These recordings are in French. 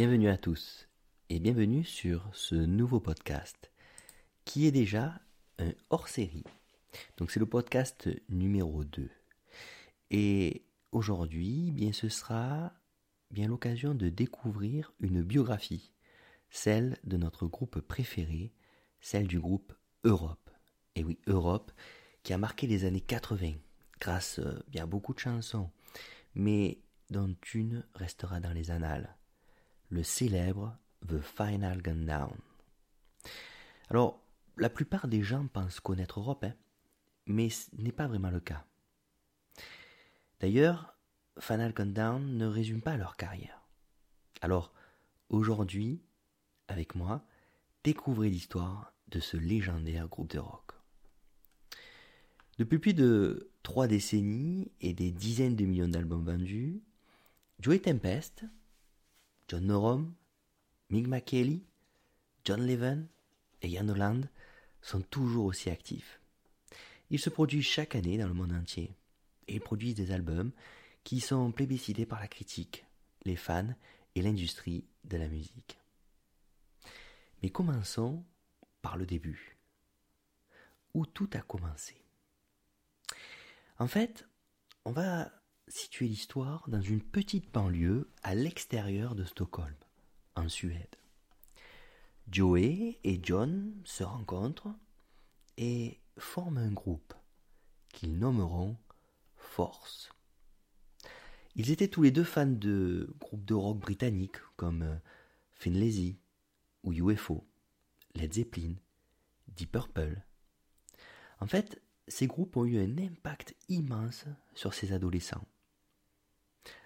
bienvenue à tous et bienvenue sur ce nouveau podcast qui est déjà un hors-série. Donc c'est le podcast numéro 2. Et aujourd'hui, bien ce sera bien l'occasion de découvrir une biographie, celle de notre groupe préféré, celle du groupe Europe. Et oui, Europe qui a marqué les années 80 grâce euh, bien à beaucoup de chansons, mais dont une restera dans les annales le célèbre The Final Gundown. Alors, la plupart des gens pensent connaître Europe, hein, mais ce n'est pas vraiment le cas. D'ailleurs, Final Countdown ne résume pas leur carrière. Alors, aujourd'hui, avec moi, découvrez l'histoire de ce légendaire groupe de rock. Depuis plus de trois décennies et des dizaines de millions d'albums vendus, Joey Tempest, John Norum, Mick McKelly, John Levin et Ian Holland sont toujours aussi actifs. Ils se produisent chaque année dans le monde entier et produisent des albums qui sont plébiscités par la critique, les fans et l'industrie de la musique. Mais commençons par le début, où tout a commencé. En fait, on va situer l'histoire dans une petite banlieue à l'extérieur de Stockholm, en Suède. Joey et John se rencontrent et forment un groupe qu'ils nommeront Force. Ils étaient tous les deux fans de groupes de rock britanniques comme Finlazy ou UFO, Led Zeppelin, Deep Purple. En fait, ces groupes ont eu un impact immense sur ces adolescents.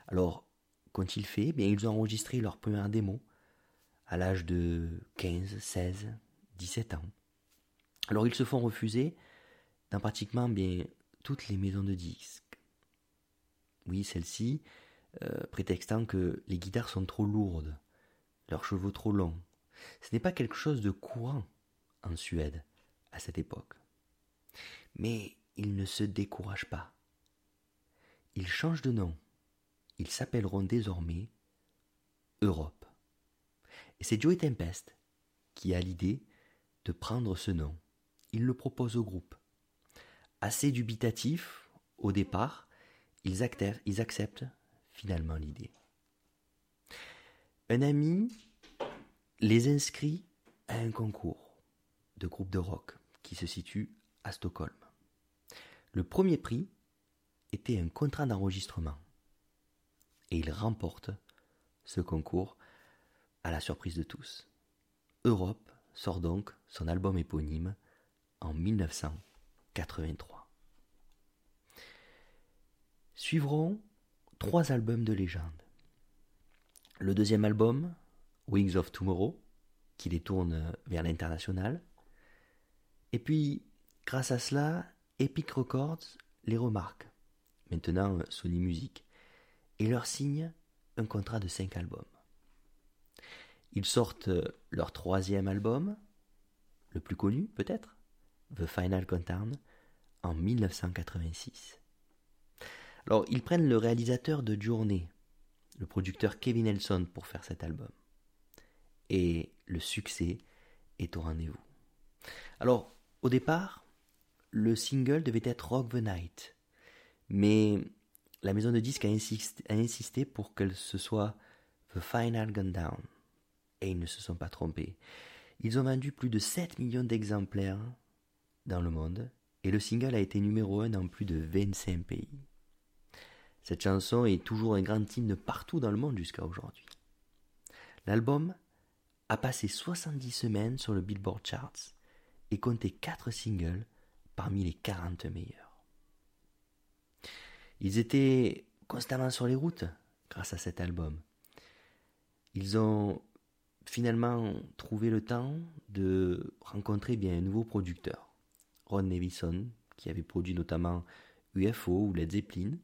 Alors, qu'ont-ils fait Bien, ils ont enregistré leur première démo à l'âge de 15, 16, 17 ans. Alors, ils se font refuser dans pratiquement bien toutes les maisons de disques. Oui, celles-ci, euh, prétextant que les guitares sont trop lourdes, leurs cheveux trop longs. Ce n'est pas quelque chose de courant en Suède à cette époque. Mais ils ne se découragent pas. Ils changent de nom ils s'appelleront désormais Europe. Et c'est Joey Tempest qui a l'idée de prendre ce nom. Il le propose au groupe. Assez dubitatif au départ, ils, ils acceptent finalement l'idée. Un ami les inscrit à un concours de groupe de rock qui se situe à Stockholm. Le premier prix était un contrat d'enregistrement et il remporte ce concours à la surprise de tous. Europe sort donc son album éponyme en 1983. Suivront trois albums de légende. Le deuxième album, Wings of Tomorrow, qui les tourne vers l'international. Et puis, grâce à cela, Epic Records les remarque. Maintenant, Sony Music et leur signe un contrat de cinq albums. Ils sortent leur troisième album, le plus connu peut-être, The Final Countdown, en 1986. Alors ils prennent le réalisateur de Journée, le producteur Kevin Nelson pour faire cet album. Et le succès est au rendez-vous. Alors au départ, le single devait être Rock the Night, mais la maison de disques a insisté, pour que ce soit The Final Gundown. Et ils ne se sont pas trompés. Ils ont vendu plus de 7 millions d'exemplaires dans le monde, et le single a été numéro 1 dans plus de 25 pays. Cette chanson est toujours un grand hymne partout dans le monde jusqu'à aujourd'hui. L'album a passé 70 semaines sur le Billboard Charts et comptait 4 singles parmi les 40 meilleurs. Ils étaient constamment sur les routes grâce à cet album. Ils ont finalement trouvé le temps de rencontrer bien un nouveau producteur, Ron Nevison, qui avait produit notamment UFO ou Led Zeppelin,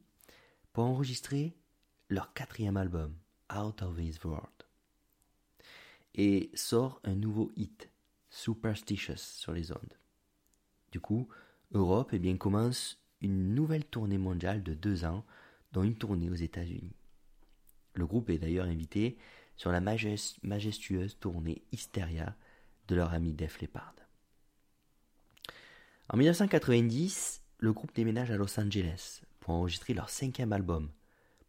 pour enregistrer leur quatrième album, Out of His World. Et sort un nouveau hit, Superstitious, sur les ondes. Du coup, Europe eh bien, commence une nouvelle tournée mondiale de deux ans, dont une tournée aux États-Unis. Le groupe est d'ailleurs invité sur la majestueuse tournée Hysteria de leur ami Def Leppard. En 1990, le groupe déménage à Los Angeles pour enregistrer leur cinquième album,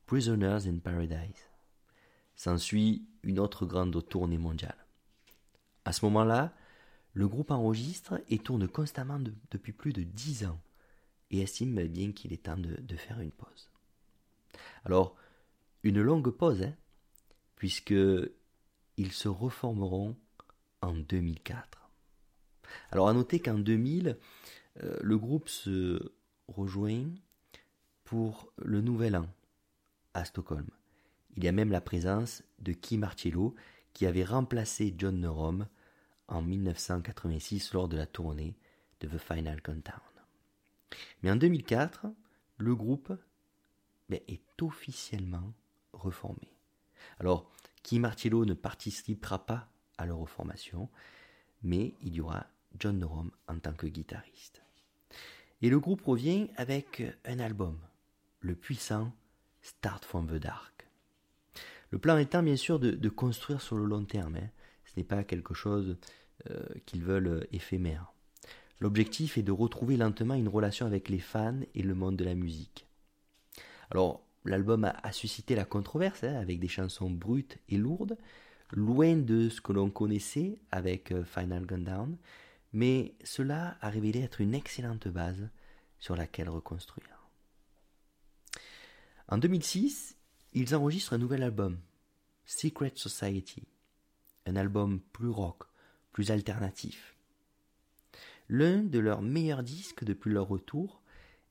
Prisoners in Paradise. S'ensuit une autre grande tournée mondiale. À ce moment-là, le groupe enregistre et tourne constamment depuis plus de dix ans et estime bien qu'il est temps de, faire une pause. Alors, une longue pause, hein, puisque ils se reformeront en 2004. Alors à noter qu'en 2000, euh, le groupe se rejoint pour le Nouvel An à Stockholm. Il y a même la présence de Kim Marcello qui avait remplacé John Norum en 1986 lors de la tournée de The Final Countdown. Mais en 2004, le groupe ben, est officiellement reformé. Alors, Kim Marcello ne participera pas à leur reformation, mais il y aura John Norum en tant que guitariste. Et le groupe revient avec un album, le puissant Start from the Dark. Le plan étant bien sûr de, construire sur le long terme, hein. ce n'est pas quelque chose euh, qu'ils veulent éphémère. L'objectif est de retrouver lentement une relation avec les fans et le monde de la musique. Alors, l'album a, suscité la controverse, hein, avec des chansons brutes et lourdes, loin de ce que l'on connaissait avec euh, Final Gundown, mais cela a révélé être une excellente base sur laquelle reconstruire. En 2006, ils enregistrent un nouvel album, Secret Society, un album plus rock, plus alternatif. L'un de leurs meilleurs disques depuis leur retour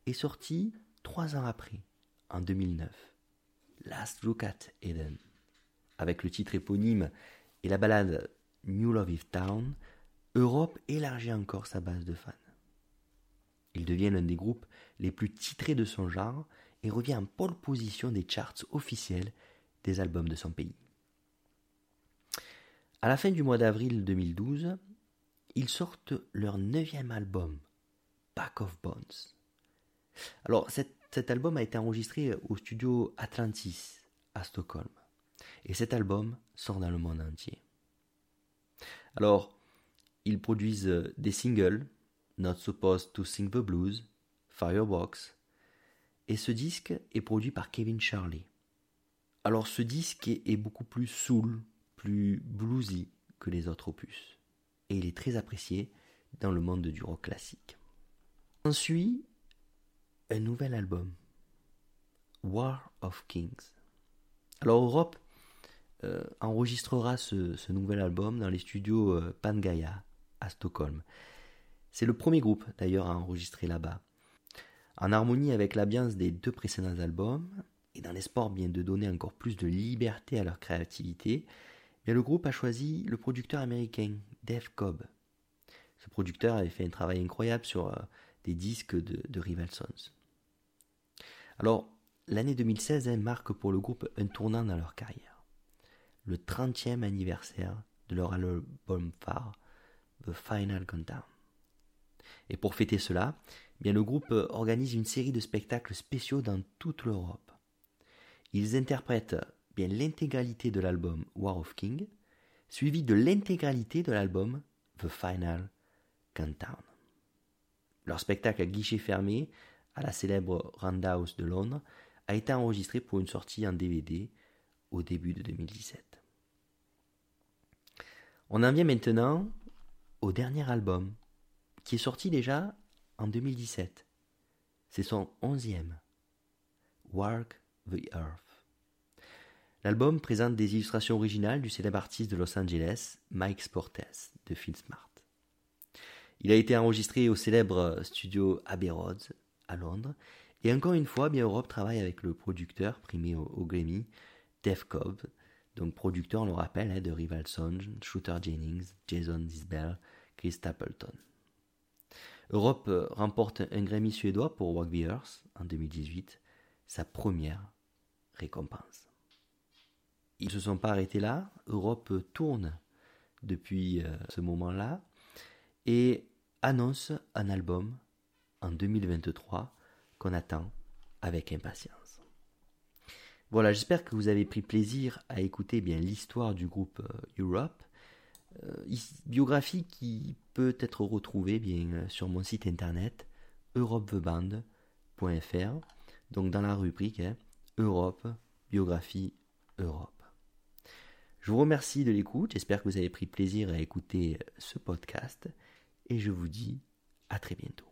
est sorti trois ans après, en 2009, Last Look at Eden. Avec le titre éponyme et la ballade New Love Is Town, Europe élargit encore sa base de fans. Il devient l'un des groupes les plus titrés de son genre et revient en pole position des charts officiels des albums de son pays. À la fin du mois d'avril 2012, ils sortent leur neuvième album, Back of Bones. Alors cet, album a été enregistré au studio Atlantis à Stockholm. Et cet album sort dans le monde entier. Alors, ils produisent des singles, Not Supposed to Sing the Blues, Firebox, et ce disque est produit par Kevin Charley. Alors ce disque est, beaucoup plus soul, plus bluesy que les autres opus, et il est très apprécié dans le monde du rock classique. Ensuite, un nouvel album, War of Kings. Alors Europe euh, enregistrera ce, nouvel album dans les studios euh, à Stockholm. C'est le premier groupe d'ailleurs à enregistrer là-bas. En harmonie avec l'ambiance des deux précédents albums, et dans l'espoir bien de donner encore plus de liberté à leur créativité, bien le groupe a choisi le producteur américain Dave Cobb. Ce producteur avait fait un travail incroyable sur euh, des disques de, Rival Sons. Alors, l'année 2016 hein, marque pour le groupe un tournant dans leur carrière. Le 30e anniversaire de leur album phare, The Final Countdown. Et pour fêter cela, eh bien le groupe organise une série de spectacles spéciaux dans toute l'Europe. Ils interprètent bien l'intégralité de l'album War of King, suivi de l'intégralité de l'album The Final Countdown. Leur spectacle à guichet fermé à la célèbre Roundhouse de Londres a été enregistré pour une sortie en DVD au début de 2017. On en vient maintenant au dernier album, qui est sorti déjà en 2017. C'est son onzième. Work the Earth. L'album présente des illustrations originales du célèbre artiste de Los Angeles, Mike Sportes, de Phil Smart. Il a été enregistré au célèbre studio Abbey Road à Londres, et encore une fois, bien Europe travaille avec le producteur primé au, Grammy, Dave Cobb, donc producteur, on le rappelle, hein, de Rival Sons, Shooter Jennings, Jason Disbell, Chris Stapleton. Europe euh, remporte un Grammy suédois pour Walk the Earth en 2018, sa première récompense. Ils ne se sont pas arrêtés là, Europe tourne depuis euh, ce moment-là et annonce un album en 2023 qu'on attend avec impatience. Voilà, j'espère que vous avez pris plaisir à écouter bien l'histoire du groupe Europe, biographie qui peut être retrouvée bien sur mon site internet europeveband.fr, donc dans la rubrique hein, Europe, biographie Europe. Je vous remercie de l'écoute, j'espère que vous avez pris plaisir à écouter ce podcast et je vous dis à très bientôt.